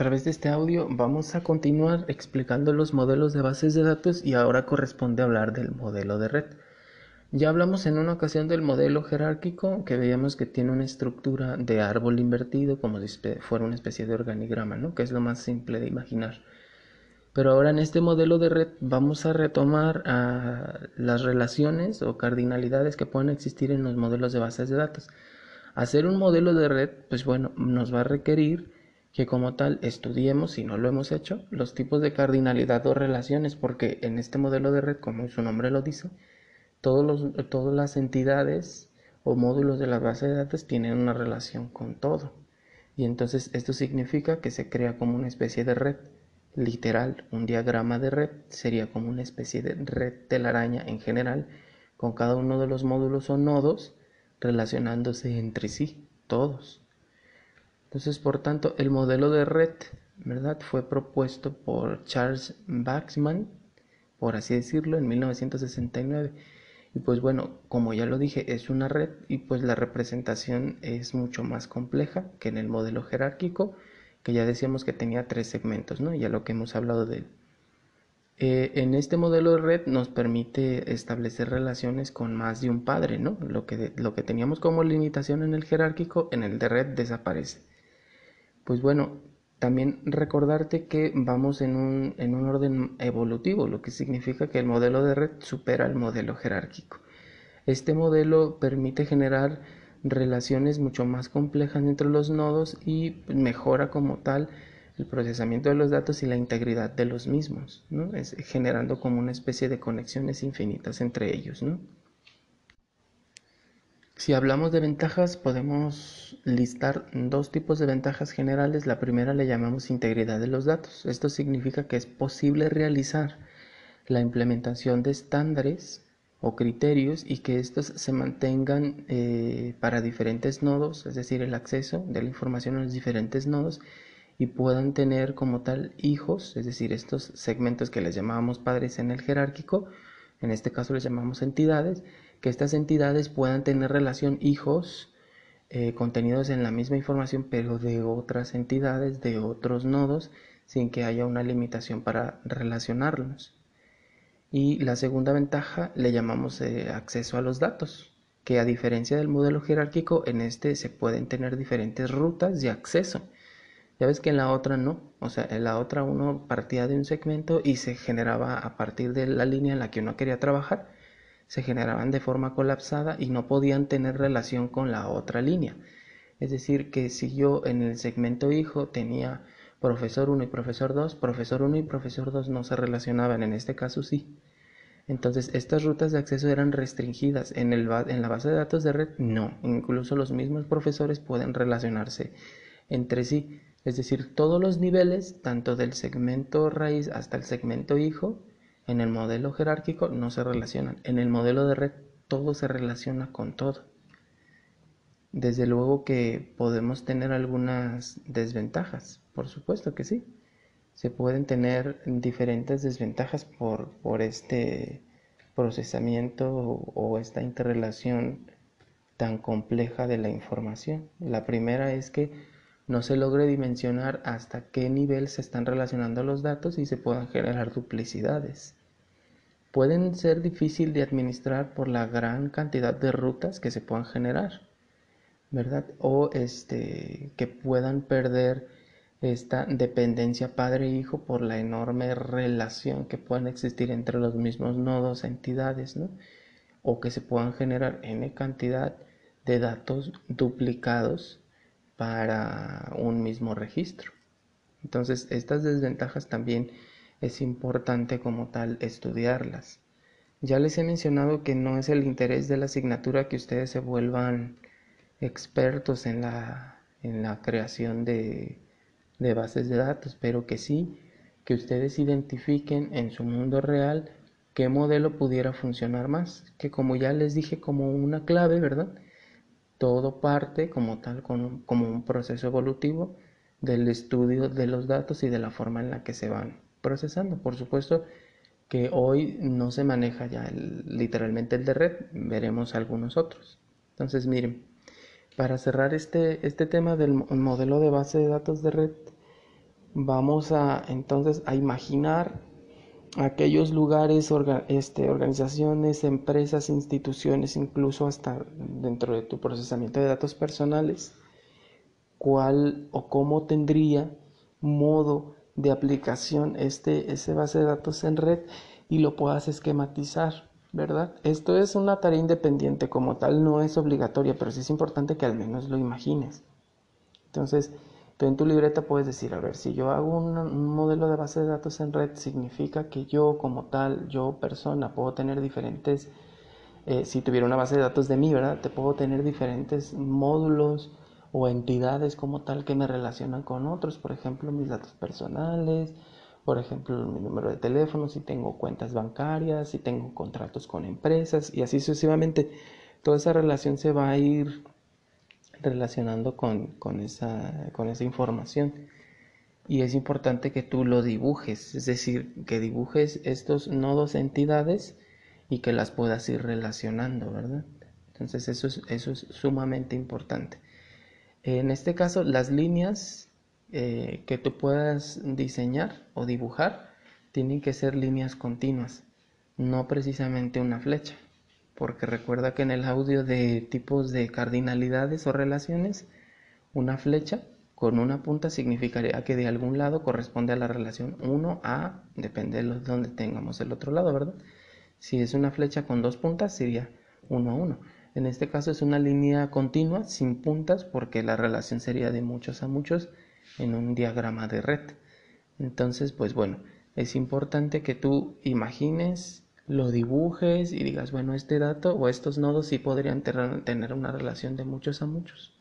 través de este audio vamos a continuar explicando los modelos de bases de datos y ahora corresponde hablar del modelo de red. Ya hablamos en una ocasión del modelo jerárquico que veíamos que tiene una estructura de árbol invertido como si fuera una especie de organigrama, ¿no? que es lo más simple de imaginar. Pero ahora en este modelo de red vamos a retomar a las relaciones o cardinalidades que pueden existir en los modelos de bases de datos. Hacer un modelo de red, pues bueno, nos va a requerir que como tal estudiemos, si no lo hemos hecho, los tipos de cardinalidad o relaciones, porque en este modelo de red, como su nombre lo dice, todos los, todas las entidades o módulos de la base de datos tienen una relación con todo. Y entonces esto significa que se crea como una especie de red. Literal, un diagrama de red sería como una especie de red telaraña en general, con cada uno de los módulos o nodos relacionándose entre sí, todos. Entonces, por tanto, el modelo de red, ¿verdad? Fue propuesto por Charles Baxman, por así decirlo, en 1969. Y pues bueno, como ya lo dije, es una red y pues la representación es mucho más compleja que en el modelo jerárquico, que ya decíamos que tenía tres segmentos, ¿no? Ya lo que hemos hablado de él. Eh, en este modelo de red nos permite establecer relaciones con más de un padre, ¿no? Lo que, lo que teníamos como limitación en el jerárquico, en el de red desaparece. Pues bueno, también recordarte que vamos en un, en un orden evolutivo, lo que significa que el modelo de red supera el modelo jerárquico. Este modelo permite generar relaciones mucho más complejas entre los nodos y mejora como tal el procesamiento de los datos y la integridad de los mismos, ¿no? es, generando como una especie de conexiones infinitas entre ellos. ¿no? Si hablamos de ventajas, podemos listar dos tipos de ventajas generales. La primera le llamamos integridad de los datos. Esto significa que es posible realizar la implementación de estándares o criterios y que estos se mantengan eh, para diferentes nodos, es decir, el acceso de la información a los diferentes nodos y puedan tener como tal hijos, es decir, estos segmentos que les llamábamos padres en el jerárquico, en este caso les llamamos entidades, que estas entidades puedan tener relación hijos eh, contenidos en la misma información pero de otras entidades, de otros nodos, sin que haya una limitación para relacionarlos. Y la segunda ventaja le llamamos eh, acceso a los datos, que a diferencia del modelo jerárquico, en este se pueden tener diferentes rutas de acceso. Ya ves que en la otra no, o sea, en la otra uno partía de un segmento y se generaba a partir de la línea en la que uno quería trabajar se generaban de forma colapsada y no podían tener relación con la otra línea. Es decir, que si yo en el segmento hijo tenía profesor 1 y profesor 2, profesor 1 y profesor 2 no se relacionaban, en este caso sí. Entonces, estas rutas de acceso eran restringidas. En, el, en la base de datos de red, no. Incluso los mismos profesores pueden relacionarse entre sí. Es decir, todos los niveles, tanto del segmento raíz hasta el segmento hijo, en el modelo jerárquico no se relacionan. En el modelo de red todo se relaciona con todo. Desde luego que podemos tener algunas desventajas, por supuesto que sí. Se pueden tener diferentes desventajas por, por este procesamiento o esta interrelación tan compleja de la información. La primera es que no se logre dimensionar hasta qué nivel se están relacionando los datos y se puedan generar duplicidades pueden ser difícil de administrar por la gran cantidad de rutas que se puedan generar, ¿verdad? O este, que puedan perder esta dependencia padre-hijo por la enorme relación que puedan existir entre los mismos nodos, entidades, ¿no? O que se puedan generar n cantidad de datos duplicados para un mismo registro. Entonces, estas desventajas también es importante como tal estudiarlas. Ya les he mencionado que no es el interés de la asignatura que ustedes se vuelvan expertos en la, en la creación de, de bases de datos, pero que sí que ustedes identifiquen en su mundo real qué modelo pudiera funcionar más, que como ya les dije como una clave, ¿verdad? Todo parte como tal, como un proceso evolutivo del estudio de los datos y de la forma en la que se van procesando. Por supuesto que hoy no se maneja ya literalmente el de red, veremos algunos otros. Entonces, miren, para cerrar este, este tema del modelo de base de datos de red, Vamos a entonces a imaginar aquellos lugares, este, organizaciones, empresas, instituciones, incluso hasta dentro de tu procesamiento de datos personales, cuál o cómo tendría modo de aplicación este, ese base de datos en red y lo puedas esquematizar, ¿verdad? Esto es una tarea independiente como tal, no es obligatoria, pero sí es importante que al menos lo imagines. Entonces, Tú en tu libreta puedes decir, a ver, si yo hago un, modelo de base de datos en red, significa que yo como tal, yo persona, puedo tener diferentes, eh, si tuviera una base de datos de mí, ¿verdad? Te puedo tener diferentes módulos o entidades como tal que me relacionan con otros, por ejemplo, mis datos personales, por ejemplo, mi número de teléfono, si tengo cuentas bancarias, si tengo contratos con empresas y así sucesivamente. Toda esa relación se va a ir relacionando con, con, esa, con esa información. Y es importante que tú lo dibujes, es decir, que dibujes estos nodos entidades y que las puedas ir relacionando, ¿verdad? Entonces eso es, eso es sumamente importante. En este caso, las líneas eh, que tú puedas diseñar o dibujar tienen que ser líneas continuas, no precisamente una flecha porque recuerda que en el audio de tipos de cardinalidades o relaciones, una flecha con una punta significaría que de algún lado corresponde a la relación 1 a, depende de donde tengamos el otro lado, ¿verdad? Si es una flecha con dos puntas, sería 1 a 1. En este caso es una línea continua sin puntas porque la relación sería de muchos a muchos en un diagrama de red. Entonces, pues bueno, es importante que tú imagines lo dibujes y digas, bueno, este dato o estos nodos sí podrían tener una relación de muchos a muchos.